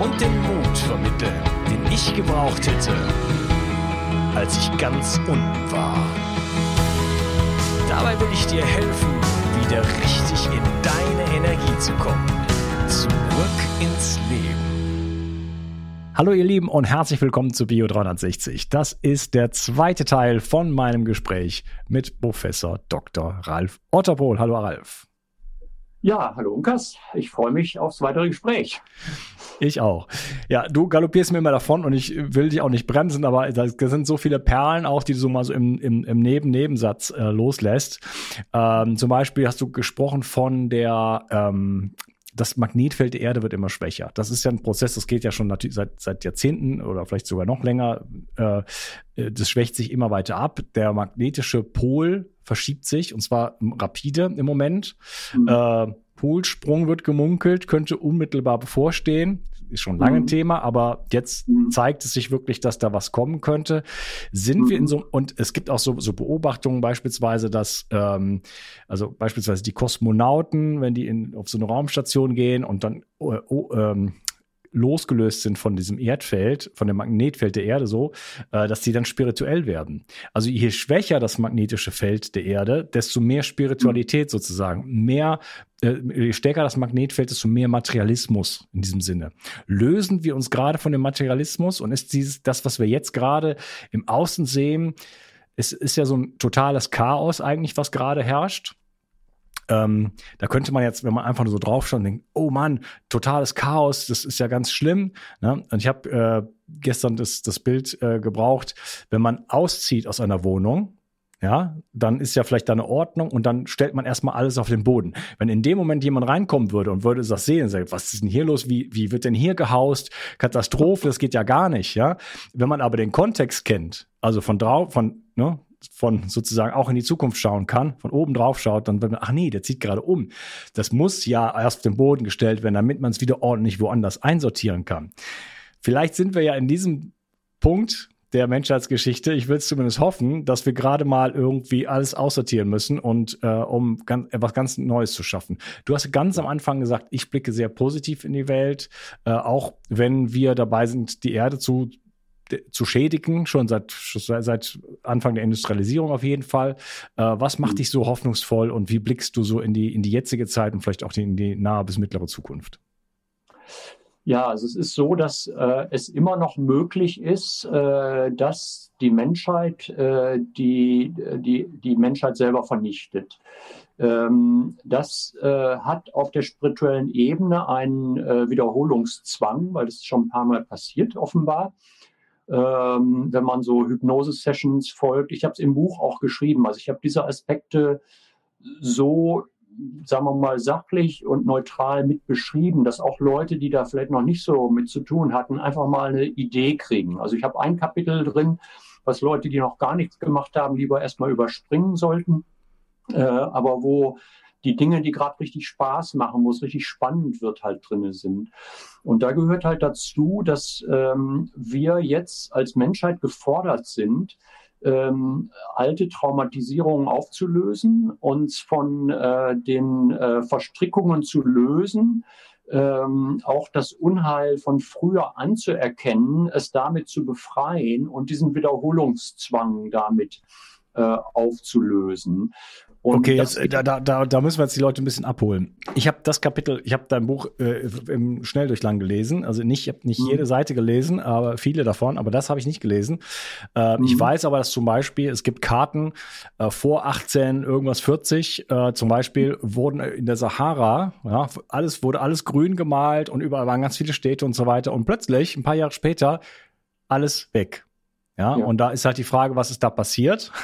und den Mut vermitteln, den ich gebraucht hätte, als ich ganz unten war. Dabei will ich dir helfen, wieder richtig in deine Energie zu kommen. Zurück ins Leben. Hallo ihr Lieben und herzlich willkommen zu Bio 360. Das ist der zweite Teil von meinem Gespräch mit Professor Dr. Ralf Otterpohl. Hallo Ralf. Ja, hallo Unkas. Ich freue mich aufs weitere Gespräch. Ich auch. Ja, du galoppierst mir immer davon und ich will dich auch nicht bremsen, aber da sind so viele Perlen auch, die du so mal so im, im, im Neben-Nebensatz äh, loslässt. Ähm, zum Beispiel hast du gesprochen von der ähm, das Magnetfeld der Erde wird immer schwächer. Das ist ja ein Prozess, das geht ja schon natürlich seit, seit Jahrzehnten oder vielleicht sogar noch länger. Äh, äh, das schwächt sich immer weiter ab. Der magnetische Pol verschiebt sich und zwar rapide im Moment. Mhm. Äh, Polsprung wird gemunkelt, könnte unmittelbar bevorstehen. Ist schon lange ein mhm. Thema, aber jetzt mhm. zeigt es sich wirklich, dass da was kommen könnte. Sind wir in mhm. so, und es gibt auch so, so Beobachtungen beispielsweise, dass, ähm, also beispielsweise die Kosmonauten, wenn die in, auf so eine Raumstation gehen und dann oh, ähm, losgelöst sind von diesem Erdfeld, von dem Magnetfeld der Erde so, äh, dass sie dann spirituell werden. Also je schwächer das magnetische Feld der Erde, desto mehr Spiritualität sozusagen, mehr äh, je stärker das Magnetfeld, desto mehr Materialismus in diesem Sinne. Lösen wir uns gerade von dem Materialismus und ist dieses das, was wir jetzt gerade im Außen sehen, es ist ja so ein totales Chaos eigentlich, was gerade herrscht. Ähm, da könnte man jetzt, wenn man einfach nur so draufschaut, denken, oh Mann, totales Chaos, das ist ja ganz schlimm. Ne? Und ich habe äh, gestern das, das Bild äh, gebraucht, wenn man auszieht aus einer Wohnung, ja, dann ist ja vielleicht da eine Ordnung und dann stellt man erstmal alles auf den Boden. Wenn in dem Moment jemand reinkommen würde und würde das sehen und sagt, was ist denn hier los? Wie, wie wird denn hier gehaust? Katastrophe, das geht ja gar nicht, ja. Wenn man aber den Kontext kennt, also von drauf, von, ne, von sozusagen auch in die Zukunft schauen kann, von oben drauf schaut, dann wird man, ach nee, der zieht gerade um. Das muss ja erst auf den Boden gestellt werden, damit man es wieder ordentlich woanders einsortieren kann. Vielleicht sind wir ja in diesem Punkt der Menschheitsgeschichte, ich will es zumindest hoffen, dass wir gerade mal irgendwie alles aussortieren müssen und äh, um ganz, etwas ganz Neues zu schaffen. Du hast ganz am Anfang gesagt, ich blicke sehr positiv in die Welt, äh, auch wenn wir dabei sind, die Erde zu zu schädigen, schon seit, seit Anfang der Industrialisierung auf jeden Fall. Äh, was macht mhm. dich so hoffnungsvoll und wie blickst du so in die, in die jetzige Zeit und vielleicht auch in die nahe bis mittlere Zukunft? Ja, also es ist so, dass äh, es immer noch möglich ist, äh, dass die Menschheit äh, die, die, die Menschheit selber vernichtet. Ähm, das äh, hat auf der spirituellen Ebene einen äh, Wiederholungszwang, weil das schon ein paar Mal passiert offenbar ähm, wenn man so Hypnose-Sessions folgt. Ich habe es im Buch auch geschrieben. Also ich habe diese Aspekte so, sagen wir mal, sachlich und neutral mit beschrieben, dass auch Leute, die da vielleicht noch nicht so mit zu tun hatten, einfach mal eine Idee kriegen. Also ich habe ein Kapitel drin, was Leute, die noch gar nichts gemacht haben, lieber erstmal überspringen sollten. Äh, aber wo die Dinge, die gerade richtig Spaß machen, wo es richtig spannend wird, halt drinne sind. Und da gehört halt dazu, dass ähm, wir jetzt als Menschheit gefordert sind, ähm, alte Traumatisierungen aufzulösen, uns von äh, den äh, Verstrickungen zu lösen, ähm, auch das Unheil von früher anzuerkennen, es damit zu befreien und diesen Wiederholungszwang damit äh, aufzulösen. Und okay, jetzt, da, da, da müssen wir jetzt die Leute ein bisschen abholen. Ich habe das Kapitel, ich habe dein Buch äh, im Schnelldurchlang gelesen. Also nicht, ich habe nicht mhm. jede Seite gelesen, aber viele davon, aber das habe ich nicht gelesen. Äh, mhm. Ich weiß aber, dass zum Beispiel, es gibt Karten äh, vor 18, irgendwas 40, äh, zum Beispiel wurden in der Sahara, ja, alles, wurde alles grün gemalt und überall waren ganz viele Städte und so weiter. Und plötzlich, ein paar Jahre später, alles weg. Ja, ja, und da ist halt die Frage, was ist da passiert?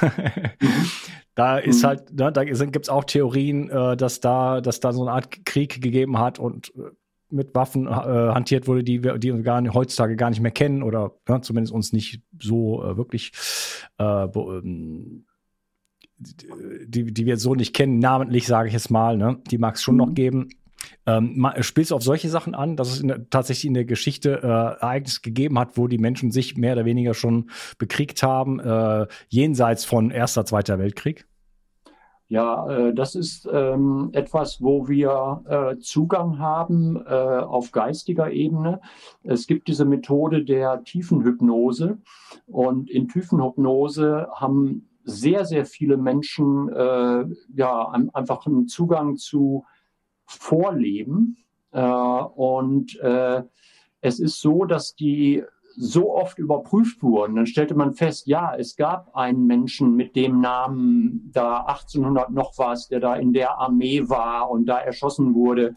Mhm. Da ist mhm. halt, ne, da gibt es auch Theorien, äh, dass da, dass da so eine Art Krieg gegeben hat und äh, mit Waffen äh, hantiert wurde, die wir, die wir gar nicht, heutzutage gar nicht mehr kennen oder ja, zumindest uns nicht so äh, wirklich äh, ähm, die, die wir so nicht kennen, namentlich sage ich jetzt mal, ne? die mag es schon mhm. noch geben. Ähm, spielst du auf solche Sachen an, dass es in der, tatsächlich in der Geschichte äh, Ereignisse gegeben hat, wo die Menschen sich mehr oder weniger schon bekriegt haben, äh, jenseits von Erster, Zweiter Weltkrieg? Ja, äh, das ist ähm, etwas, wo wir äh, Zugang haben äh, auf geistiger Ebene. Es gibt diese Methode der Tiefenhypnose und in Tiefenhypnose haben sehr, sehr viele Menschen äh, ja einfach einen Zugang zu vorleben. Äh, und äh, es ist so, dass die so oft überprüft wurden. Dann stellte man fest, ja, es gab einen Menschen mit dem Namen da 1800 noch was, der da in der Armee war und da erschossen wurde.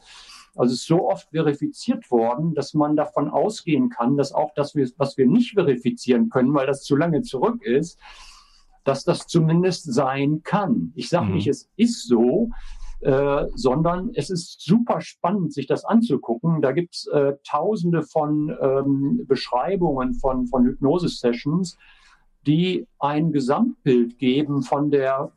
Also es ist so oft verifiziert worden, dass man davon ausgehen kann, dass auch das, was wir nicht verifizieren können, weil das zu lange zurück ist, dass das zumindest sein kann. Ich sage mhm. nicht, es ist so, äh, sondern es ist super spannend, sich das anzugucken. Da gibt's äh, tausende von ähm, Beschreibungen von, von Hypnose-Sessions, die ein Gesamtbild geben von der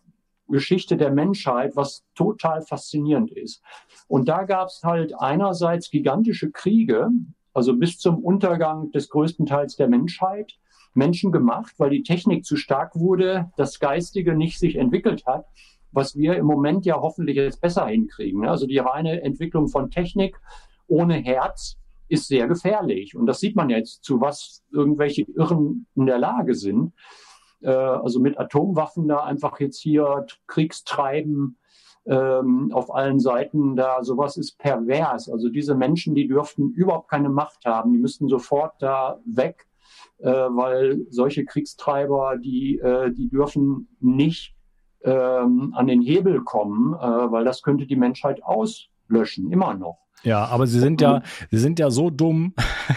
Geschichte der Menschheit, was total faszinierend ist. Und da gab's halt einerseits gigantische Kriege, also bis zum Untergang des größten Teils der Menschheit, Menschen gemacht, weil die Technik zu stark wurde, das Geistige nicht sich entwickelt hat was wir im Moment ja hoffentlich jetzt besser hinkriegen. Ne? Also die reine Entwicklung von Technik ohne Herz ist sehr gefährlich. Und das sieht man jetzt, zu was irgendwelche Irren in der Lage sind. Äh, also mit Atomwaffen da einfach jetzt hier Kriegstreiben ähm, auf allen Seiten, da sowas ist pervers. Also diese Menschen, die dürften überhaupt keine Macht haben, die müssten sofort da weg, äh, weil solche Kriegstreiber, die, äh, die dürfen nicht ähm, an den Hebel kommen, äh, weil das könnte die Menschheit auslöschen, immer noch. Ja, aber sie sind ja, sie sind ja so dumm.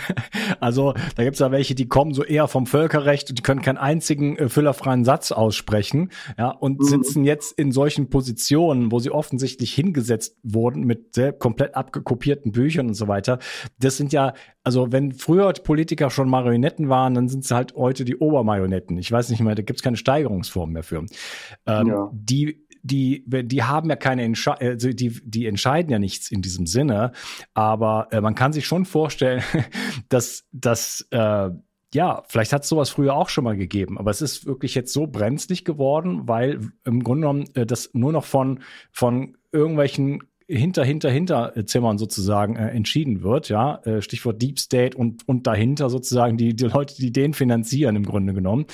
also da gibt's ja welche, die kommen so eher vom Völkerrecht und die können keinen einzigen äh, füllerfreien Satz aussprechen, ja, und mhm. sitzen jetzt in solchen Positionen, wo sie offensichtlich hingesetzt wurden mit sehr komplett abgekopierten Büchern und so weiter. Das sind ja, also wenn früher Politiker schon Marionetten waren, dann sind sie halt heute die Obermarionetten. Ich weiß nicht mehr, da gibt's keine Steigerungsform mehr für. Ähm, ja. Die die, die haben ja keine Entsche also die, die entscheiden ja nichts in diesem Sinne, aber äh, man kann sich schon vorstellen, dass, dass äh, ja, vielleicht hat es sowas früher auch schon mal gegeben, aber es ist wirklich jetzt so brenzlig geworden, weil im Grunde genommen äh, das nur noch von, von irgendwelchen hinter, hinter, hinter Zimmern sozusagen äh, entschieden wird, ja, äh, Stichwort Deep State und, und dahinter sozusagen die, die Leute, die den finanzieren im Grunde genommen.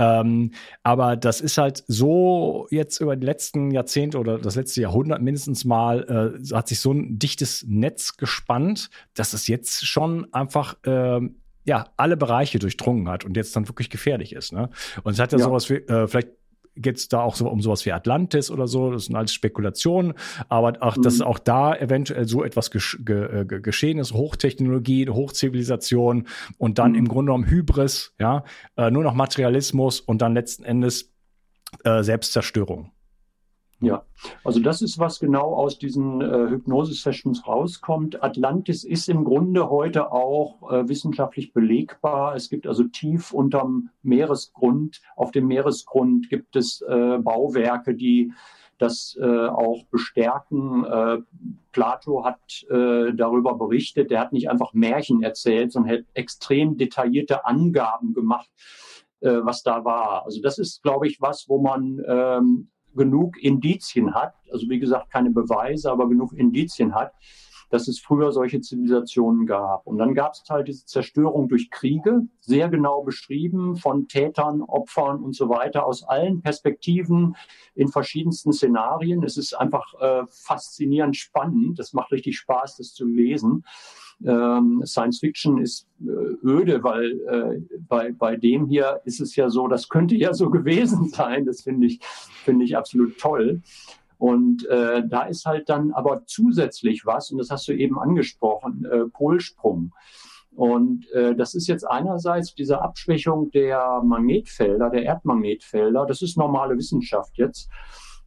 Ähm, aber das ist halt so jetzt über die letzten Jahrzehnte oder das letzte Jahrhundert mindestens mal, äh, hat sich so ein dichtes Netz gespannt, dass es jetzt schon einfach äh, ja, alle Bereiche durchdrungen hat und jetzt dann wirklich gefährlich ist. Ne? Und es hat ja, ja. sowas wie, äh, vielleicht geht es da auch so um sowas wie Atlantis oder so. Das sind alles Spekulationen. Aber auch, mhm. dass auch da eventuell so etwas gesch ge ge geschehen ist. Hochtechnologie, Hochzivilisation und dann mhm. im Grunde genommen Hybris, ja, äh, nur noch Materialismus und dann letzten Endes äh, Selbstzerstörung. Ja, also das ist, was genau aus diesen äh, Hypnose-Sessions rauskommt. Atlantis ist im Grunde heute auch äh, wissenschaftlich belegbar. Es gibt also tief unterm Meeresgrund, auf dem Meeresgrund gibt es äh, Bauwerke, die das äh, auch bestärken. Äh, Plato hat äh, darüber berichtet. Der hat nicht einfach Märchen erzählt, sondern hat extrem detaillierte Angaben gemacht äh, was da war. Also das ist, glaube ich, was, wo man ähm, genug Indizien hat, also wie gesagt keine Beweise, aber genug Indizien hat, dass es früher solche Zivilisationen gab. Und dann gab es halt diese Zerstörung durch Kriege, sehr genau beschrieben von Tätern, Opfern und so weiter aus allen Perspektiven in verschiedensten Szenarien. Es ist einfach äh, faszinierend spannend. Es macht richtig Spaß, das zu lesen. Ähm, Science Fiction ist äh, öde, weil äh, bei, bei dem hier ist es ja so, das könnte ja so gewesen sein. Das finde ich, finde ich absolut toll. Und äh, da ist halt dann aber zusätzlich was, und das hast du eben angesprochen, äh, Polsprung. Und äh, das ist jetzt einerseits diese Abschwächung der Magnetfelder, der Erdmagnetfelder. Das ist normale Wissenschaft jetzt.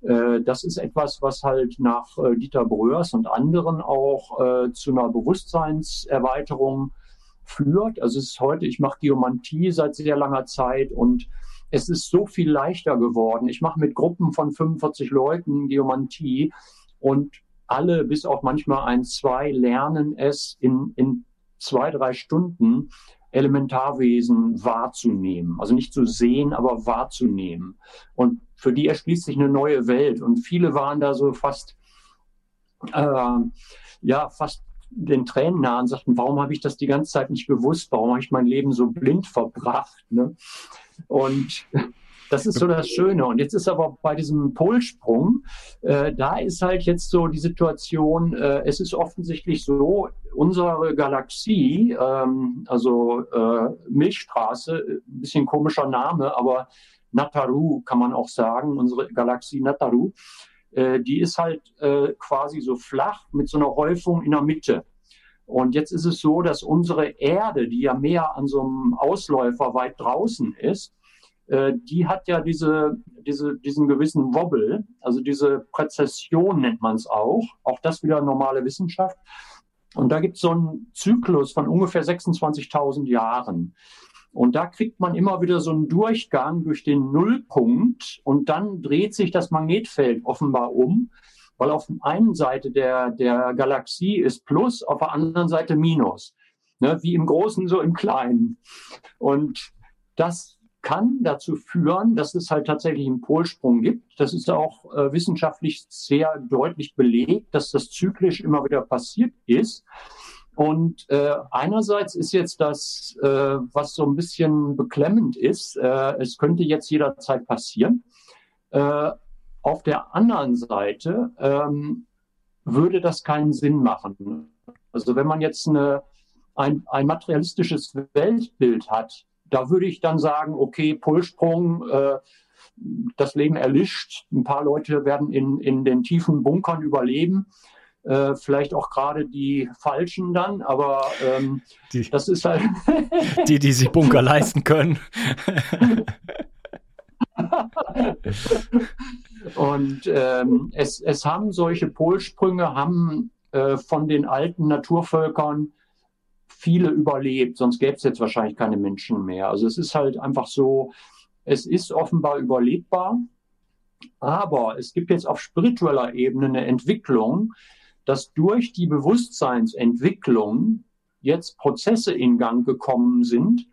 Äh, das ist etwas, was halt nach äh, Dieter Bröers und anderen auch äh, zu einer Bewusstseinserweiterung führt. Also es ist heute, ich mache Geomantie seit sehr langer Zeit und es ist so viel leichter geworden. Ich mache mit Gruppen von 45 Leuten Geomantie und alle, bis auch manchmal ein, zwei, lernen es in, in zwei, drei Stunden Elementarwesen wahrzunehmen. Also nicht zu sehen, aber wahrzunehmen. Und für die erschließt sich eine neue Welt. Und viele waren da so fast, äh, ja, fast den Tränen nah und sagten, warum habe ich das die ganze Zeit nicht gewusst? Warum habe ich mein Leben so blind verbracht? Ne? Und das ist so das Schöne. Und jetzt ist aber bei diesem Polsprung, äh, da ist halt jetzt so die Situation, äh, es ist offensichtlich so, unsere Galaxie, ähm, also äh, Milchstraße, ein bisschen komischer Name, aber Nataru kann man auch sagen, unsere Galaxie Nataru, äh, die ist halt äh, quasi so flach mit so einer Häufung in der Mitte. Und jetzt ist es so, dass unsere Erde, die ja mehr an so einem Ausläufer weit draußen ist, äh, die hat ja diese, diese, diesen gewissen Wobbel, also diese Präzession nennt man es auch. Auch das wieder normale Wissenschaft. Und da gibt es so einen Zyklus von ungefähr 26.000 Jahren. Und da kriegt man immer wieder so einen Durchgang durch den Nullpunkt und dann dreht sich das Magnetfeld offenbar um weil auf der einen Seite der, der Galaxie ist Plus, auf der anderen Seite Minus. Ne? Wie im Großen, so im Kleinen. Und das kann dazu führen, dass es halt tatsächlich einen Polsprung gibt. Das ist auch äh, wissenschaftlich sehr deutlich belegt, dass das zyklisch immer wieder passiert ist. Und äh, einerseits ist jetzt das, äh, was so ein bisschen beklemmend ist, äh, es könnte jetzt jederzeit passieren. Äh, auf der anderen Seite ähm, würde das keinen Sinn machen. Also wenn man jetzt eine, ein, ein materialistisches Weltbild hat, da würde ich dann sagen, okay, Polsprung, äh, das Leben erlischt, ein paar Leute werden in, in den tiefen Bunkern überleben. Äh, vielleicht auch gerade die Falschen dann, aber ähm, die, das ist halt. die, die sich Bunker leisten können. Und ähm, es, es haben solche Polsprünge, haben äh, von den alten Naturvölkern viele überlebt, sonst gäbe es jetzt wahrscheinlich keine Menschen mehr. Also es ist halt einfach so, es ist offenbar überlebbar, aber es gibt jetzt auf spiritueller Ebene eine Entwicklung, dass durch die Bewusstseinsentwicklung jetzt Prozesse in Gang gekommen sind,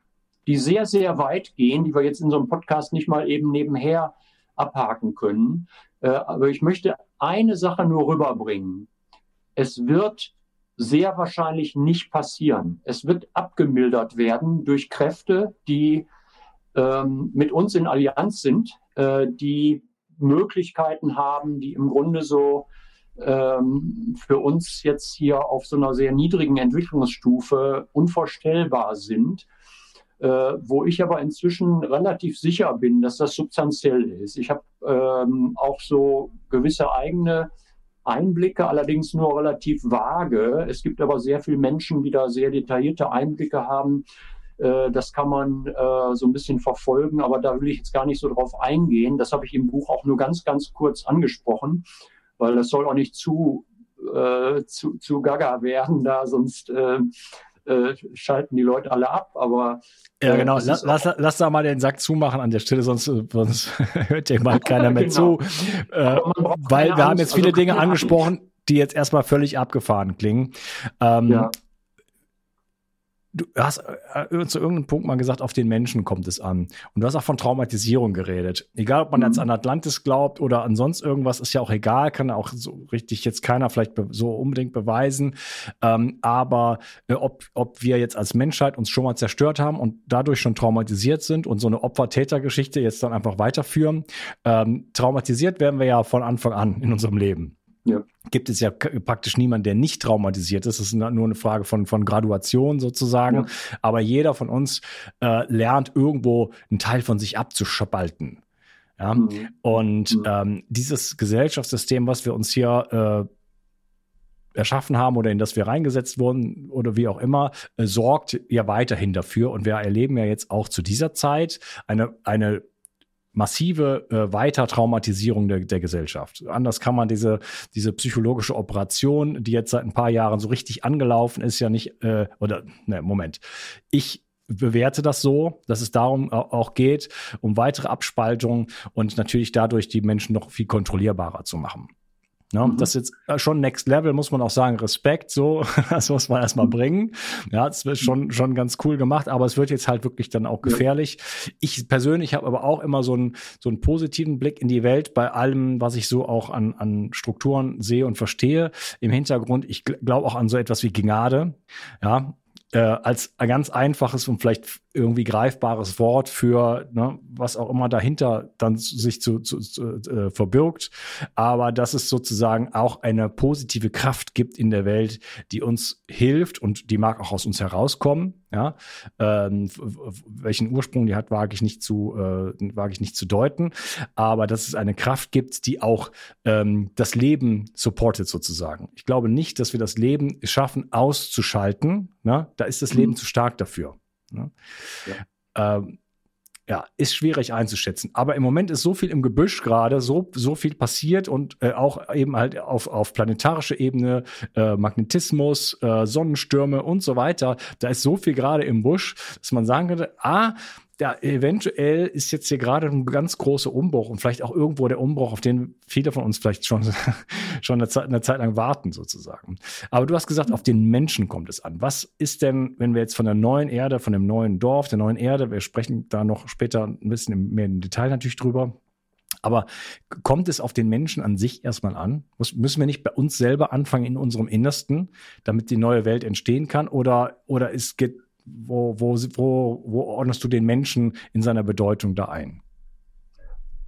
die sehr, sehr weit gehen, die wir jetzt in so einem Podcast nicht mal eben nebenher abhaken können. Äh, aber ich möchte eine Sache nur rüberbringen. Es wird sehr wahrscheinlich nicht passieren. Es wird abgemildert werden durch Kräfte, die ähm, mit uns in Allianz sind, äh, die Möglichkeiten haben, die im Grunde so ähm, für uns jetzt hier auf so einer sehr niedrigen Entwicklungsstufe unvorstellbar sind äh, wo ich aber inzwischen relativ sicher bin, dass das substanziell ist. Ich habe ähm, auch so gewisse eigene Einblicke, allerdings nur relativ vage. Es gibt aber sehr viele Menschen, die da sehr detaillierte Einblicke haben. Äh, das kann man äh, so ein bisschen verfolgen, aber da will ich jetzt gar nicht so drauf eingehen. Das habe ich im Buch auch nur ganz, ganz kurz angesprochen, weil das soll auch nicht zu, äh, zu, zu gaga werden, da sonst äh, äh, schalten die Leute alle ab, aber ja, äh, genau. Lass, lass, lass da mal den Sack zumachen an der Stelle, sonst, sonst hört dir mal keiner mehr genau. zu. Äh, weil wir Angst, haben jetzt viele also Dinge angesprochen, die jetzt erstmal völlig abgefahren klingen. Ähm, ja. Du hast äh, zu irgendeinem Punkt mal gesagt, auf den Menschen kommt es an. Und du hast auch von Traumatisierung geredet. Egal, ob man mhm. jetzt an Atlantis glaubt oder an sonst irgendwas, ist ja auch egal, kann auch so richtig jetzt keiner vielleicht so unbedingt beweisen. Ähm, aber äh, ob, ob wir jetzt als Menschheit uns schon mal zerstört haben und dadurch schon traumatisiert sind und so eine Opfer-Täter-Geschichte jetzt dann einfach weiterführen. Ähm, traumatisiert werden wir ja von Anfang an in unserem Leben ja. gibt es ja praktisch niemanden, der nicht traumatisiert ist. Das ist nur eine Frage von, von Graduation sozusagen. Ja. Aber jeder von uns äh, lernt irgendwo einen Teil von sich abzuspalten. Ja? Mhm. Und mhm. Ähm, dieses Gesellschaftssystem, was wir uns hier äh, erschaffen haben oder in das wir reingesetzt wurden oder wie auch immer, äh, sorgt ja weiterhin dafür. Und wir erleben ja jetzt auch zu dieser Zeit eine, eine massive äh, Weitertraumatisierung der, der Gesellschaft. Anders kann man diese, diese psychologische Operation, die jetzt seit ein paar Jahren so richtig angelaufen ist, ja nicht, äh, oder, ne, Moment. Ich bewerte das so, dass es darum auch geht, um weitere Abspaltung und natürlich dadurch die Menschen noch viel kontrollierbarer zu machen. Ja, mhm. Das ist jetzt äh, schon Next Level, muss man auch sagen. Respekt, so, das muss man erstmal bringen. Ja, das wird schon, schon ganz cool gemacht, aber es wird jetzt halt wirklich dann auch gefährlich. Ja. Ich persönlich habe aber auch immer so einen, so einen positiven Blick in die Welt bei allem, was ich so auch an, an Strukturen sehe und verstehe. Im Hintergrund, ich glaube auch an so etwas wie Gnade. Ja, äh, als ein ganz einfaches und vielleicht irgendwie greifbares Wort für ne, was auch immer dahinter dann sich zu, zu, zu äh, verbirgt, aber dass es sozusagen auch eine positive Kraft gibt in der Welt, die uns hilft und die mag auch aus uns herauskommen. Ja, ähm, welchen Ursprung die hat, wage ich nicht zu äh, wage ich nicht zu deuten, aber dass es eine Kraft gibt, die auch ähm, das Leben supportet sozusagen. Ich glaube nicht, dass wir das Leben schaffen auszuschalten. Ne? Da ist das Leben mhm. zu stark dafür. Ne? Ja. Ähm, ja, ist schwierig einzuschätzen. Aber im Moment ist so viel im Gebüsch gerade, so, so viel passiert und äh, auch eben halt auf, auf planetarischer Ebene, äh, Magnetismus, äh, Sonnenstürme und so weiter. Da ist so viel gerade im Busch, dass man sagen könnte, ah, ja, eventuell ist jetzt hier gerade ein ganz großer Umbruch und vielleicht auch irgendwo der Umbruch, auf den viele von uns vielleicht schon, schon eine Zeit, eine Zeit lang warten, sozusagen. Aber du hast gesagt, auf den Menschen kommt es an. Was ist denn, wenn wir jetzt von der neuen Erde, von dem neuen Dorf, der neuen Erde, wir sprechen da noch später ein bisschen mehr im Detail natürlich drüber, aber kommt es auf den Menschen an sich erstmal an? Muss, müssen wir nicht bei uns selber anfangen in unserem Innersten, damit die neue Welt entstehen kann? Oder, oder ist, geht, wo, wo, wo, wo ordnest du den Menschen in seiner Bedeutung da ein?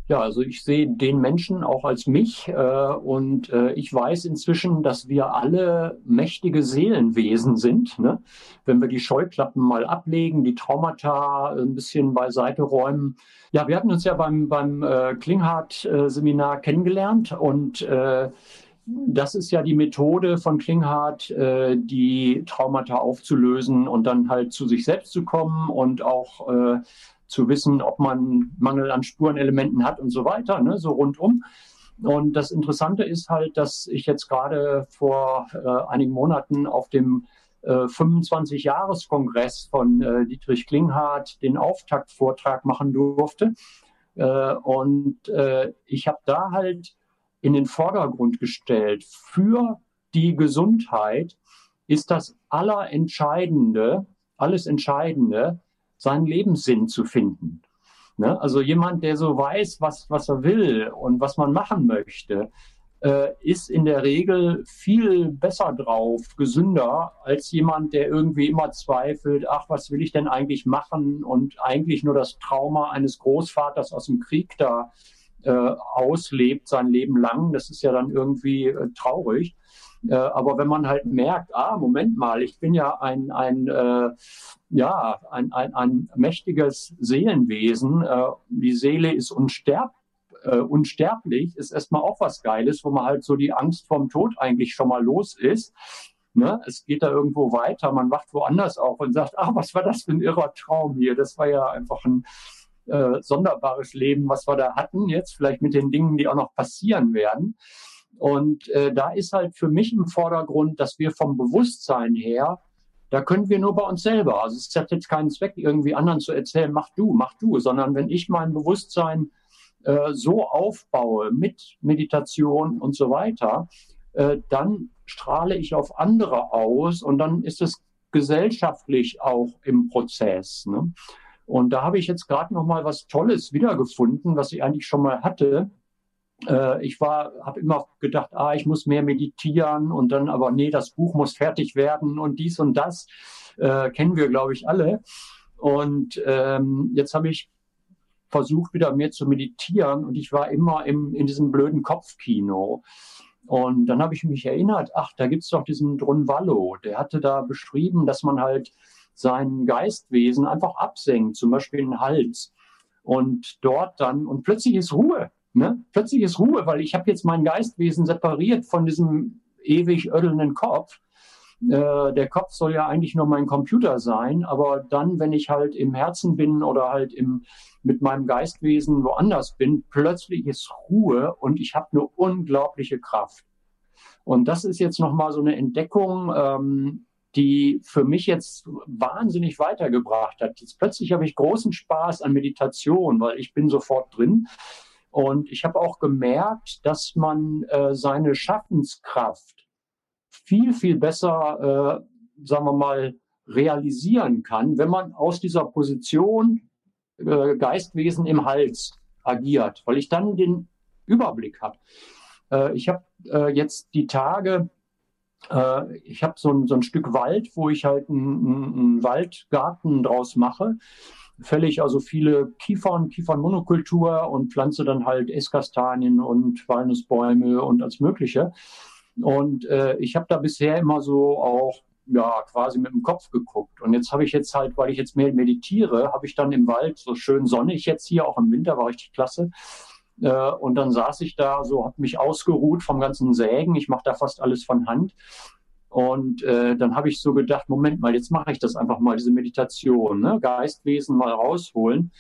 Ja, also ich sehe den Menschen auch als mich äh, und äh, ich weiß inzwischen, dass wir alle mächtige Seelenwesen sind. Ne? Wenn wir die Scheuklappen mal ablegen, die Traumata ein bisschen beiseite räumen. Ja, wir hatten uns ja beim, beim äh, Klinghardt-Seminar kennengelernt und äh, das ist ja die Methode von Klinghardt, äh, die Traumata aufzulösen und dann halt zu sich selbst zu kommen und auch äh, zu wissen, ob man Mangel an Spurenelementen hat und so weiter, ne, so rundum. Und das Interessante ist halt, dass ich jetzt gerade vor äh, einigen Monaten auf dem äh, 25-Jahres-Kongress von äh, Dietrich Klinghardt den Auftaktvortrag machen durfte. Äh, und äh, ich habe da halt in den Vordergrund gestellt. Für die Gesundheit ist das Allerentscheidende, alles Entscheidende, seinen Lebenssinn zu finden. Ne? Also jemand, der so weiß, was, was er will und was man machen möchte, äh, ist in der Regel viel besser drauf, gesünder, als jemand, der irgendwie immer zweifelt, ach, was will ich denn eigentlich machen und eigentlich nur das Trauma eines Großvaters aus dem Krieg da auslebt sein Leben lang. Das ist ja dann irgendwie äh, traurig. Äh, aber wenn man halt merkt, ah, Moment mal, ich bin ja ein, ein äh, ja, ein, ein, ein mächtiges Seelenwesen. Äh, die Seele ist unsterb, äh, unsterblich, ist erstmal auch was Geiles, wo man halt so die Angst vom Tod eigentlich schon mal los ist. Ne? Es geht da irgendwo weiter, man wacht woanders auf und sagt, ah, was war das für ein irrer Traum hier? Das war ja einfach ein äh, sonderbares Leben, was wir da hatten, jetzt vielleicht mit den Dingen, die auch noch passieren werden. Und äh, da ist halt für mich im Vordergrund, dass wir vom Bewusstsein her, da können wir nur bei uns selber. Also es hat jetzt keinen Zweck, irgendwie anderen zu erzählen, mach du, mach du, sondern wenn ich mein Bewusstsein äh, so aufbaue mit Meditation und so weiter, äh, dann strahle ich auf andere aus und dann ist es gesellschaftlich auch im Prozess. Ne? Und da habe ich jetzt gerade noch mal was Tolles wiedergefunden, was ich eigentlich schon mal hatte. Äh, ich war, habe immer gedacht, ah, ich muss mehr meditieren und dann, aber nee, das Buch muss fertig werden und dies und das äh, kennen wir, glaube ich, alle. Und ähm, jetzt habe ich versucht, wieder mehr zu meditieren und ich war immer im, in diesem blöden Kopfkino. Und dann habe ich mich erinnert, ach, da gibt's doch diesen Drunvallo, der hatte da beschrieben, dass man halt sein Geistwesen einfach absenkt, zum Beispiel den Hals. Und dort dann, und plötzlich ist Ruhe. Ne? Plötzlich ist Ruhe, weil ich habe jetzt mein Geistwesen separiert von diesem ewig ödelnden Kopf. Äh, der Kopf soll ja eigentlich nur mein Computer sein, aber dann, wenn ich halt im Herzen bin oder halt im, mit meinem Geistwesen woanders bin, plötzlich ist Ruhe und ich habe eine unglaubliche Kraft. Und das ist jetzt nochmal so eine Entdeckung, ähm, die für mich jetzt wahnsinnig weitergebracht hat. Jetzt plötzlich habe ich großen Spaß an Meditation, weil ich bin sofort drin. Und ich habe auch gemerkt, dass man äh, seine Schaffenskraft viel, viel besser, äh, sagen wir mal, realisieren kann, wenn man aus dieser Position äh, Geistwesen im Hals agiert, weil ich dann den Überblick habe. Äh, ich habe äh, jetzt die Tage äh, ich habe so ein, so ein Stück Wald, wo ich halt einen, Waldgarten draus mache. Fälle ich also viele Kiefern, Kiefernmonokultur und pflanze dann halt Esskastanien und Walnussbäume und als Mögliche. Und äh, ich habe da bisher immer so auch ja quasi mit dem Kopf geguckt. Und jetzt habe ich jetzt halt, weil ich jetzt mehr meditiere, habe ich dann im Wald so schön sonnig jetzt hier, auch im Winter war richtig klasse, und dann saß ich da, so habe mich ausgeruht vom ganzen Sägen. Ich mache da fast alles von Hand. Und äh, dann habe ich so gedacht, Moment mal, jetzt mache ich das einfach mal, diese Meditation, ne? Geistwesen mal rausholen.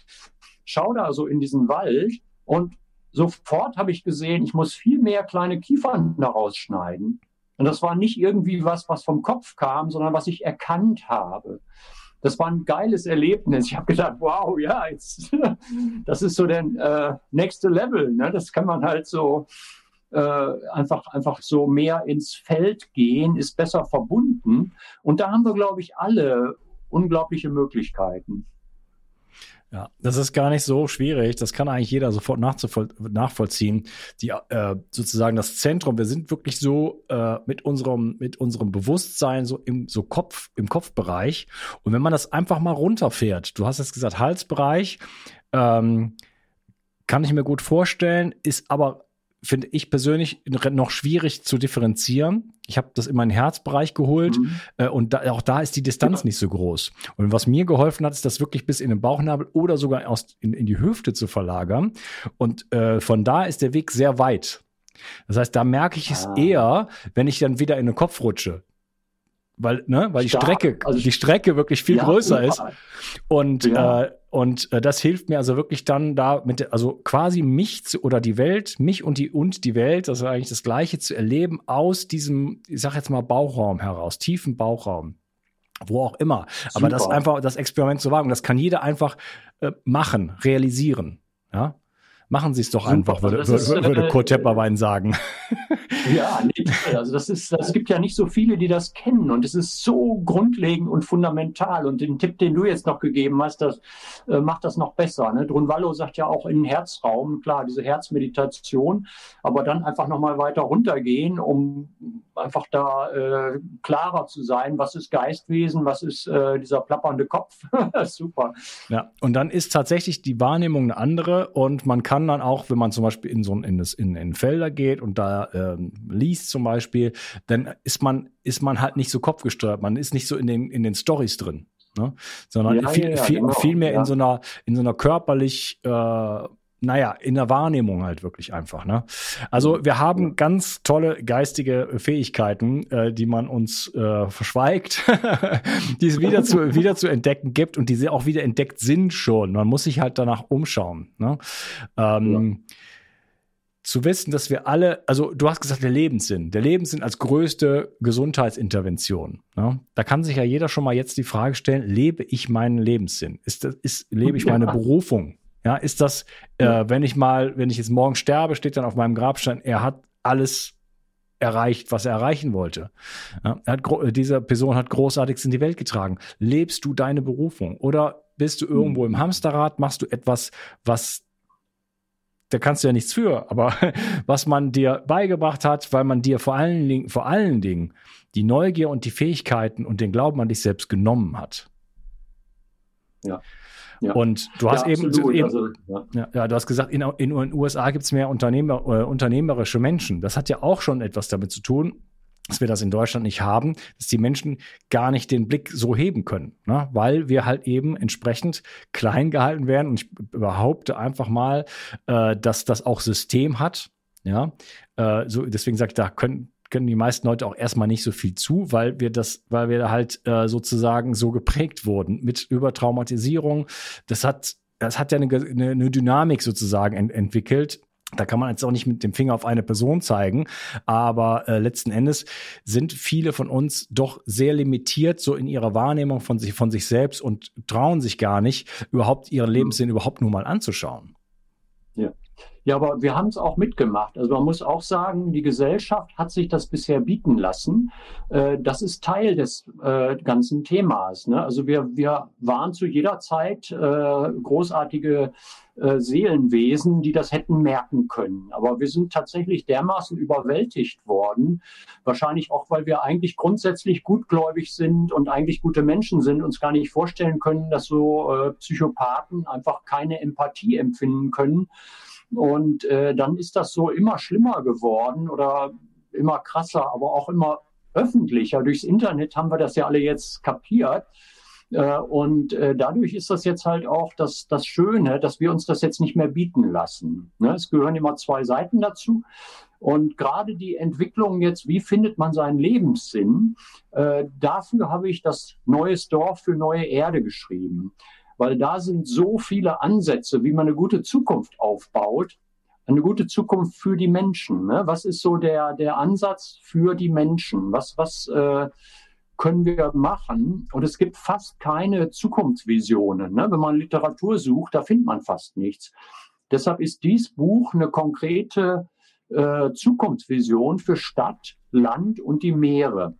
Schau da so in diesen Wald und sofort habe ich gesehen, ich muss viel mehr kleine Kiefern da rausschneiden. Und das war nicht irgendwie was, was vom Kopf kam, sondern was ich erkannt habe das war ein geiles Erlebnis. Ich habe gedacht, wow, ja, jetzt, das ist so der äh, nächste Level. Ne? Das kann man halt so äh, einfach, einfach so mehr ins Feld gehen, ist besser verbunden. Und da haben wir, glaube ich, alle unglaubliche Möglichkeiten. Ja, das ist gar nicht so schwierig. Das kann eigentlich jeder sofort nachvollziehen. Die äh, sozusagen das Zentrum. Wir sind wirklich so äh, mit unserem mit unserem Bewusstsein so im so Kopf im Kopfbereich. Und wenn man das einfach mal runterfährt, du hast jetzt gesagt Halsbereich, ähm, kann ich mir gut vorstellen, ist aber finde ich persönlich noch schwierig zu differenzieren. Ich habe das in meinen Herzbereich geholt mhm. äh, und da, auch da ist die Distanz ja. nicht so groß. Und was mir geholfen hat, ist das wirklich bis in den Bauchnabel oder sogar aus, in, in die Hüfte zu verlagern. Und äh, von da ist der Weg sehr weit. Das heißt, da merke ich es ah. eher, wenn ich dann wieder in den Kopf rutsche weil ne, weil die Strecke also die Strecke wirklich viel ja, größer ist. Und ja. äh, und äh, das hilft mir also wirklich dann da mit also quasi mich zu, oder die Welt mich und die und die Welt das ist eigentlich das gleiche zu erleben aus diesem ich sag jetzt mal Bauchraum heraus tiefen Bauchraum. Wo auch immer. Super. aber das einfach das Experiment zu wagen das kann jeder einfach äh, machen realisieren. Ja Machen Sie es doch Super. einfach, würde, würde, würde äh, Kurt Tepperwein sagen. Ja, nee, also das ist, es gibt ja nicht so viele, die das kennen und es ist so grundlegend und fundamental und den Tipp, den du jetzt noch gegeben hast, das äh, macht das noch besser. Ne? Drunvallo sagt ja auch in den Herzraum, klar, diese Herzmeditation, aber dann einfach nochmal weiter runtergehen, um einfach da äh, klarer zu sein, was ist Geistwesen, was ist äh, dieser plappernde Kopf. Super. Ja, und dann ist tatsächlich die Wahrnehmung eine andere und man kann dann auch, wenn man zum Beispiel in so in, das, in, in Felder geht und da ähm, liest zum Beispiel, dann ist man, ist man halt nicht so kopfgesteuert. Man ist nicht so in den, in den Stories drin. Ne? Sondern ja, viel, ja, viel, genau. viel mehr in so einer, in so einer körperlich, äh, naja, in der Wahrnehmung halt wirklich einfach. Ne? Also wir haben ganz tolle geistige Fähigkeiten, äh, die man uns äh, verschweigt, die es wieder zu, wieder zu entdecken gibt und die sie auch wieder entdeckt sind schon. Man muss sich halt danach umschauen. Ne? Ähm, ja zu wissen, dass wir alle, also du hast gesagt, der Lebenssinn, der Lebenssinn als größte Gesundheitsintervention. Ne? Da kann sich ja jeder schon mal jetzt die Frage stellen, lebe ich meinen Lebenssinn? Ist das, ist, lebe ich meine ja. Berufung? Ja, ist das, äh, wenn ich mal, wenn ich jetzt morgen sterbe, steht dann auf meinem Grabstein, er hat alles erreicht, was er erreichen wollte. Ja, er hat, diese Person hat großartigst in die Welt getragen. Lebst du deine Berufung oder bist du irgendwo im Hamsterrad, machst du etwas, was da kannst du ja nichts für, aber was man dir beigebracht hat, weil man dir vor allen Dingen, vor allen Dingen die Neugier und die Fähigkeiten und den Glauben an dich selbst genommen hat. Ja. Ja. Und du hast ja, eben, eben also, ja. ja. du hast gesagt, in, in den USA gibt es mehr Unternehmer, äh, unternehmerische Menschen. Das hat ja auch schon etwas damit zu tun, dass wir das in Deutschland nicht haben, dass die Menschen gar nicht den Blick so heben können, ne? weil wir halt eben entsprechend klein gehalten werden. Und ich behaupte einfach mal, äh, dass das auch System hat. Ja, äh, so deswegen sage ich, da können können die meisten Leute auch erstmal nicht so viel zu, weil wir das, weil wir halt äh, sozusagen so geprägt wurden mit Übertraumatisierung. Das hat, das hat ja eine, eine, eine Dynamik sozusagen ent entwickelt, da kann man jetzt auch nicht mit dem Finger auf eine Person zeigen, aber äh, letzten Endes sind viele von uns doch sehr limitiert so in ihrer Wahrnehmung von sich, von sich selbst und trauen sich gar nicht, überhaupt ihren Lebenssinn überhaupt nur mal anzuschauen. Ja. Aber wir haben es auch mitgemacht. Also man muss auch sagen, die Gesellschaft hat sich das bisher bieten lassen. Äh, das ist Teil des äh, ganzen Themas. Ne? Also wir, wir waren zu jeder Zeit äh, großartige Seelenwesen, die das hätten merken können. Aber wir sind tatsächlich dermaßen überwältigt worden. Wahrscheinlich auch, weil wir eigentlich grundsätzlich gutgläubig sind und eigentlich gute Menschen sind, uns gar nicht vorstellen können, dass so Psychopathen einfach keine Empathie empfinden können und äh, dann ist das so immer schlimmer geworden oder immer krasser, aber auch immer öffentlicher. Durchs Internet haben wir das ja alle jetzt kapiert. Äh, und äh, dadurch ist das jetzt halt auch das, das Schöne, dass wir uns das jetzt nicht mehr bieten lassen. Ne? Es gehören immer zwei Seiten dazu. Und gerade die Entwicklung jetzt, wie findet man seinen Lebenssinn, äh, dafür habe ich das Neues Dorf für neue Erde geschrieben weil da sind so viele Ansätze, wie man eine gute Zukunft aufbaut. Eine gute Zukunft für die Menschen. Ne? Was ist so der, der Ansatz für die Menschen? Was, was äh, können wir machen? Und es gibt fast keine Zukunftsvisionen. Ne? Wenn man Literatur sucht, da findet man fast nichts. Deshalb ist dies Buch eine konkrete äh, Zukunftsvision für Stadt, Land und die Meere.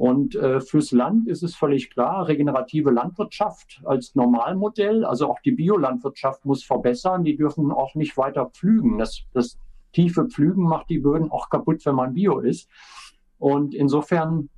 Und äh, fürs Land ist es völlig klar, regenerative Landwirtschaft als Normalmodell, also auch die Biolandwirtschaft muss verbessern, die dürfen auch nicht weiter pflügen. Das, das tiefe Pflügen macht die Böden auch kaputt, wenn man Bio ist. Und insofern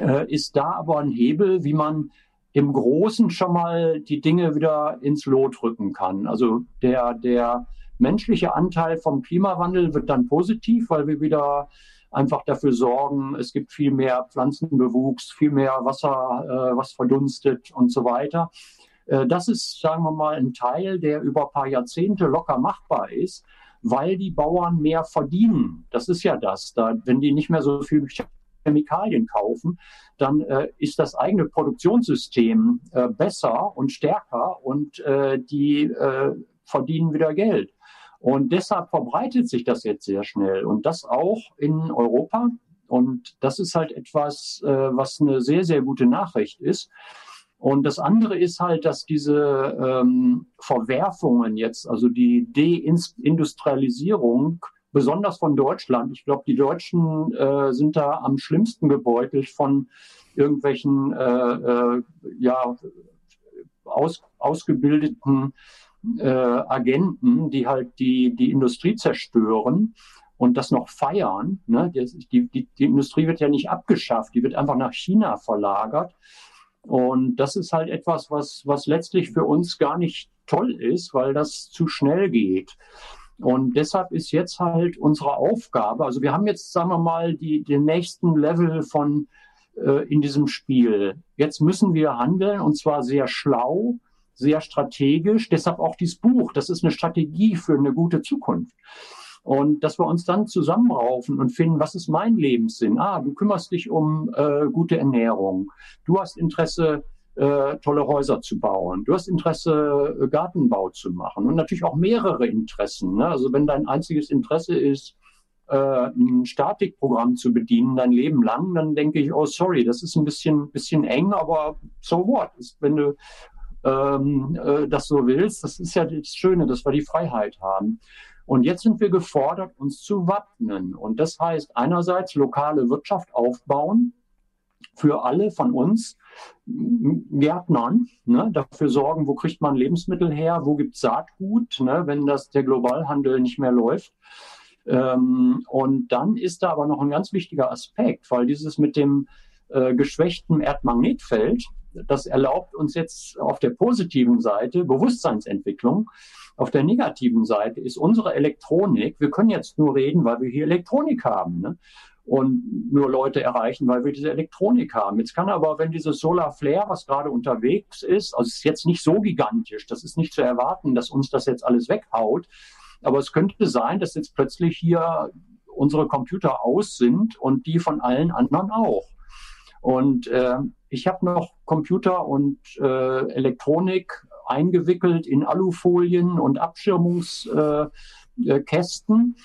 äh, ist da aber ein Hebel, wie man im Großen schon mal die Dinge wieder ins Lot rücken kann. Also der, der menschliche Anteil vom Klimawandel wird dann positiv, weil wir wieder einfach dafür sorgen, es gibt viel mehr Pflanzenbewuchs, viel mehr Wasser, äh, was verdunstet und so weiter. Äh, das ist, sagen wir mal, ein Teil, der über ein paar Jahrzehnte locker machbar ist, weil die Bauern mehr verdienen. Das ist ja das. Da, wenn die nicht mehr so viel Chemikalien kaufen, dann äh, ist das eigene Produktionssystem äh, besser und stärker und äh, die äh, verdienen wieder Geld. Und deshalb verbreitet sich das jetzt sehr schnell und das auch in Europa. Und das ist halt etwas, äh, was eine sehr, sehr gute Nachricht ist. Und das andere ist halt, dass diese ähm, Verwerfungen jetzt, also die Deindustrialisierung, besonders von Deutschland, ich glaube, die Deutschen äh, sind da am schlimmsten gebeutelt von irgendwelchen äh, äh, ja, aus, ausgebildeten äh, Agenten, die halt die, die Industrie zerstören und das noch feiern. Ne? Die, die, die Industrie wird ja nicht abgeschafft, die wird einfach nach China verlagert. Und das ist halt etwas, was, was letztlich für uns gar nicht toll ist, weil das zu schnell geht. Und deshalb ist jetzt halt unsere Aufgabe, also wir haben jetzt, sagen wir mal, die, den nächsten Level von äh, in diesem Spiel. Jetzt müssen wir handeln und zwar sehr schlau, sehr strategisch. Deshalb auch dieses Buch. Das ist eine Strategie für eine gute Zukunft. Und dass wir uns dann zusammenraufen und finden, was ist mein Lebenssinn? Ah, du kümmerst dich um äh, gute Ernährung. Du hast Interesse, äh, tolle Häuser zu bauen. Du hast Interesse, äh, Gartenbau zu machen. Und natürlich auch mehrere Interessen. Ne? Also wenn dein einziges Interesse ist, äh, ein Statikprogramm zu bedienen dein Leben lang, dann denke ich, oh sorry, das ist ein bisschen, bisschen eng, aber so what? Wenn du ähm, äh, das so willst. Das ist ja das Schöne, dass wir die Freiheit haben. Und jetzt sind wir gefordert, uns zu wappnen. Und das heißt einerseits lokale Wirtschaft aufbauen für alle von uns, Gärtnern, ne, dafür sorgen, wo kriegt man Lebensmittel her, wo gibt es Saatgut, ne, wenn das der Globalhandel nicht mehr läuft. Ähm, und dann ist da aber noch ein ganz wichtiger Aspekt, weil dieses mit dem äh, geschwächten Erdmagnetfeld, das erlaubt uns jetzt auf der positiven Seite Bewusstseinsentwicklung. Auf der negativen Seite ist unsere Elektronik, wir können jetzt nur reden, weil wir hier Elektronik haben. Ne? und nur Leute erreichen, weil wir diese Elektronik haben. Jetzt kann aber, wenn dieses Solar Flare, was gerade unterwegs ist, also es ist jetzt nicht so gigantisch, das ist nicht zu erwarten, dass uns das jetzt alles weghaut, aber es könnte sein, dass jetzt plötzlich hier unsere Computer aus sind und die von allen anderen auch. Und äh, ich habe noch Computer und äh, Elektronik eingewickelt in Alufolien und Abschirmungskästen. Äh,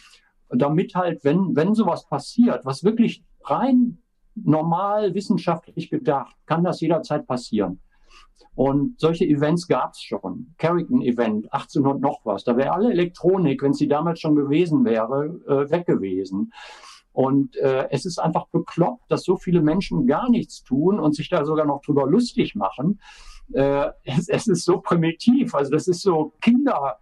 damit halt, wenn, wenn sowas passiert, was wirklich rein normal wissenschaftlich gedacht, kann das jederzeit passieren. Und solche Events gab es schon. Carrington-Event, 1800 noch was. Da wäre alle Elektronik, wenn sie damals schon gewesen wäre, äh, weg gewesen. Und äh, es ist einfach bekloppt, dass so viele Menschen gar nichts tun und sich da sogar noch drüber lustig machen. Äh, es, es ist so primitiv. Also das ist so Kinder,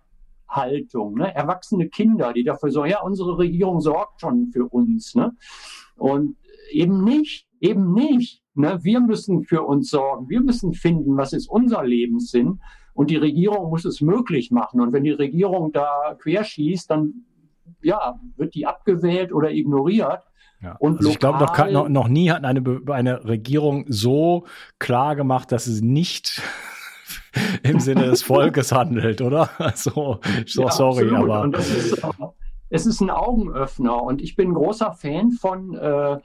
Haltung, ne? erwachsene Kinder, die dafür sorgen, ja, unsere Regierung sorgt schon für uns. Ne? Und eben nicht, eben nicht. Ne? Wir müssen für uns sorgen, wir müssen finden, was ist unser Lebenssinn. Und die Regierung muss es möglich machen. Und wenn die Regierung da querschießt, dann ja, wird die abgewählt oder ignoriert. Ja. Und also ich glaube, noch, noch, noch nie hat eine, eine Regierung so klar gemacht, dass es nicht im Sinne des Volkes handelt, oder? Also, so, ja, sorry, absolut. aber. Ist, es ist ein Augenöffner und ich bin großer Fan von äh,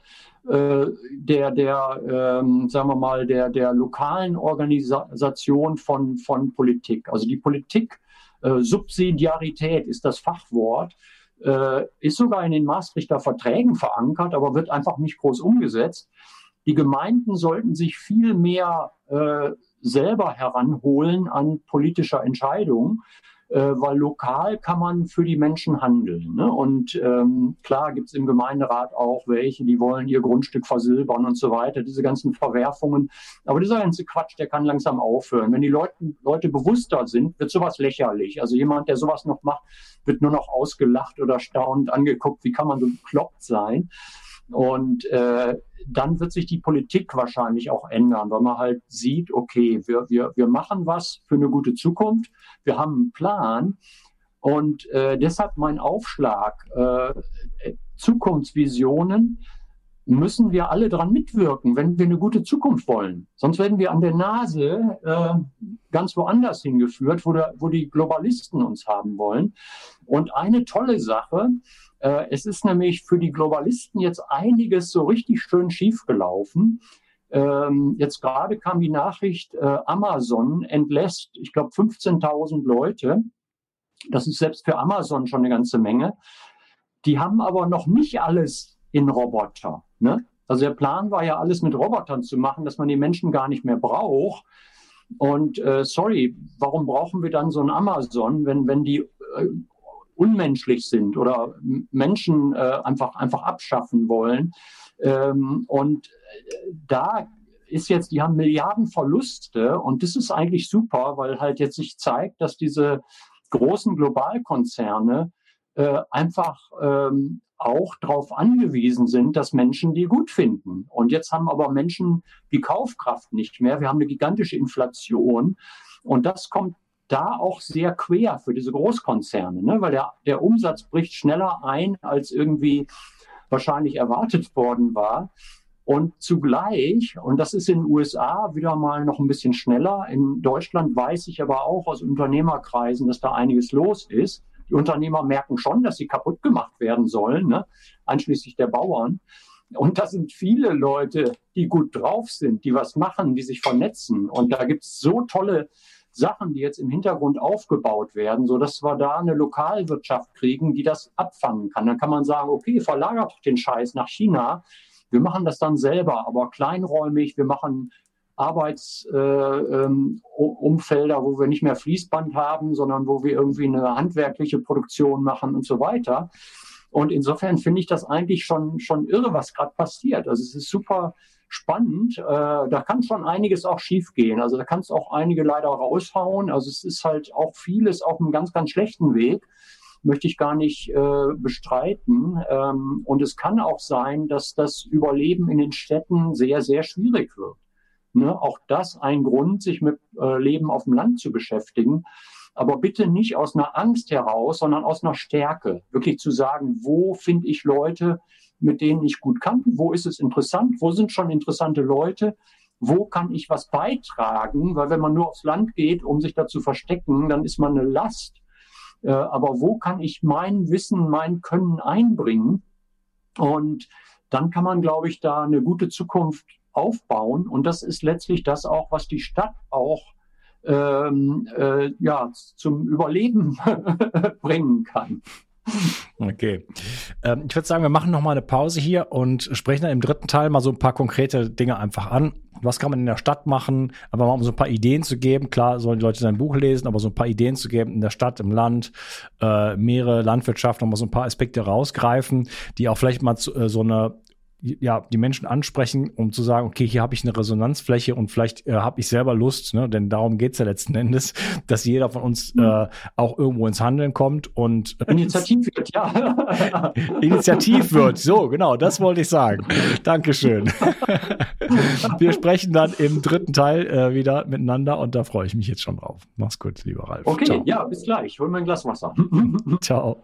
äh, der, der ähm, sagen wir mal, der, der lokalen Organisation von, von Politik. Also die Politik, äh, Subsidiarität ist das Fachwort, äh, ist sogar in den Maastrichter Verträgen verankert, aber wird einfach nicht groß umgesetzt. Die Gemeinden sollten sich viel mehr äh, selber heranholen an politischer Entscheidung, äh, weil lokal kann man für die Menschen handeln. Ne? Und ähm, klar gibt es im Gemeinderat auch welche, die wollen ihr Grundstück versilbern und so weiter, diese ganzen Verwerfungen. Aber dieser ganze Quatsch, der kann langsam aufhören. Wenn die Leute, Leute bewusster sind, wird sowas lächerlich. Also jemand, der sowas noch macht, wird nur noch ausgelacht oder staunend angeguckt, wie kann man so bekloppt sein. Und äh, dann wird sich die Politik wahrscheinlich auch ändern, weil man halt sieht, okay, wir, wir, wir machen was für eine gute Zukunft, wir haben einen Plan. Und äh, deshalb mein Aufschlag, äh, Zukunftsvisionen müssen wir alle dran mitwirken, wenn wir eine gute Zukunft wollen. Sonst werden wir an der Nase äh, ganz woanders hingeführt, wo, der, wo die Globalisten uns haben wollen. Und eine tolle Sache, äh, es ist nämlich für die Globalisten jetzt einiges so richtig schön schiefgelaufen. Ähm, jetzt gerade kam die Nachricht, äh, Amazon entlässt, ich glaube, 15.000 Leute. Das ist selbst für Amazon schon eine ganze Menge. Die haben aber noch nicht alles in Roboter. Ne? Also der Plan war ja, alles mit Robotern zu machen, dass man die Menschen gar nicht mehr braucht. Und äh, sorry, warum brauchen wir dann so ein Amazon, wenn, wenn die äh, unmenschlich sind oder Menschen äh, einfach, einfach abschaffen wollen. Ähm, und äh, da ist jetzt, die haben Milliarden Verluste und das ist eigentlich super, weil halt jetzt sich zeigt, dass diese großen Globalkonzerne äh, einfach ähm, auch darauf angewiesen sind, dass Menschen die gut finden. Und jetzt haben aber Menschen die Kaufkraft nicht mehr. Wir haben eine gigantische Inflation. Und das kommt da auch sehr quer für diese Großkonzerne, ne? weil der, der Umsatz bricht schneller ein, als irgendwie wahrscheinlich erwartet worden war. Und zugleich, und das ist in den USA wieder mal noch ein bisschen schneller, in Deutschland weiß ich aber auch aus Unternehmerkreisen, dass da einiges los ist. Die Unternehmer merken schon, dass sie kaputt gemacht werden sollen, ne? einschließlich der Bauern. Und da sind viele Leute, die gut drauf sind, die was machen, die sich vernetzen. Und da gibt es so tolle Sachen, die jetzt im Hintergrund aufgebaut werden, so dass wir da eine Lokalwirtschaft kriegen, die das abfangen kann. Dann kann man sagen, okay, verlagert den Scheiß nach China. Wir machen das dann selber, aber kleinräumig. Wir machen Arbeitsumfelder, äh, ähm, wo wir nicht mehr Fließband haben, sondern wo wir irgendwie eine handwerkliche Produktion machen und so weiter. Und insofern finde ich das eigentlich schon, schon irre, was gerade passiert. Also es ist super spannend. Äh, da kann schon einiges auch schiefgehen. Also da kann es auch einige leider raushauen. Also es ist halt auch vieles auf einem ganz, ganz schlechten Weg. Möchte ich gar nicht äh, bestreiten. Ähm, und es kann auch sein, dass das Überleben in den Städten sehr, sehr schwierig wird. Ne? Auch das ein Grund, sich mit äh, Leben auf dem Land zu beschäftigen. Aber bitte nicht aus einer Angst heraus, sondern aus einer Stärke. Wirklich zu sagen, wo finde ich Leute, mit denen ich gut kann? Wo ist es interessant? Wo sind schon interessante Leute? Wo kann ich was beitragen? Weil wenn man nur aufs Land geht, um sich da zu verstecken, dann ist man eine Last. Äh, aber wo kann ich mein Wissen, mein Können einbringen? Und dann kann man, glaube ich, da eine gute Zukunft aufbauen. Und das ist letztlich das auch, was die Stadt auch ähm, äh, ja, zum Überleben bringen kann. Okay. Ähm, ich würde sagen, wir machen noch mal eine Pause hier und sprechen dann im dritten Teil mal so ein paar konkrete Dinge einfach an. Was kann man in der Stadt machen? Aber mal um so ein paar Ideen zu geben. Klar sollen die Leute sein Buch lesen, aber so ein paar Ideen zu geben in der Stadt, im Land, äh, Meere, Landwirtschaft, nochmal so ein paar Aspekte rausgreifen, die auch vielleicht mal zu, äh, so eine ja, die Menschen ansprechen, um zu sagen, okay, hier habe ich eine Resonanzfläche und vielleicht äh, habe ich selber Lust, ne? denn darum geht's ja letzten Endes, dass jeder von uns mhm. äh, auch irgendwo ins Handeln kommt und äh, Initiativ wird, ja. Initiativ wird, so, genau, das wollte ich sagen. Dankeschön. Wir sprechen dann im dritten Teil äh, wieder miteinander und da freue ich mich jetzt schon drauf. Mach's gut, lieber Ralf. Okay, Ciao. ja, bis gleich. Hol mir ein Glas Wasser. Ciao.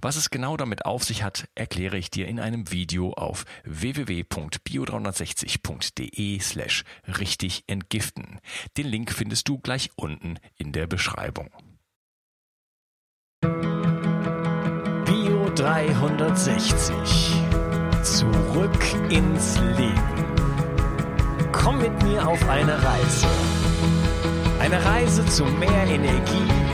Was es genau damit auf sich hat, erkläre ich dir in einem Video auf www.bio360.de slash richtig entgiften. Den Link findest du gleich unten in der Beschreibung. Bio 360. Zurück ins Leben. Komm mit mir auf eine Reise. Eine Reise zu mehr Energie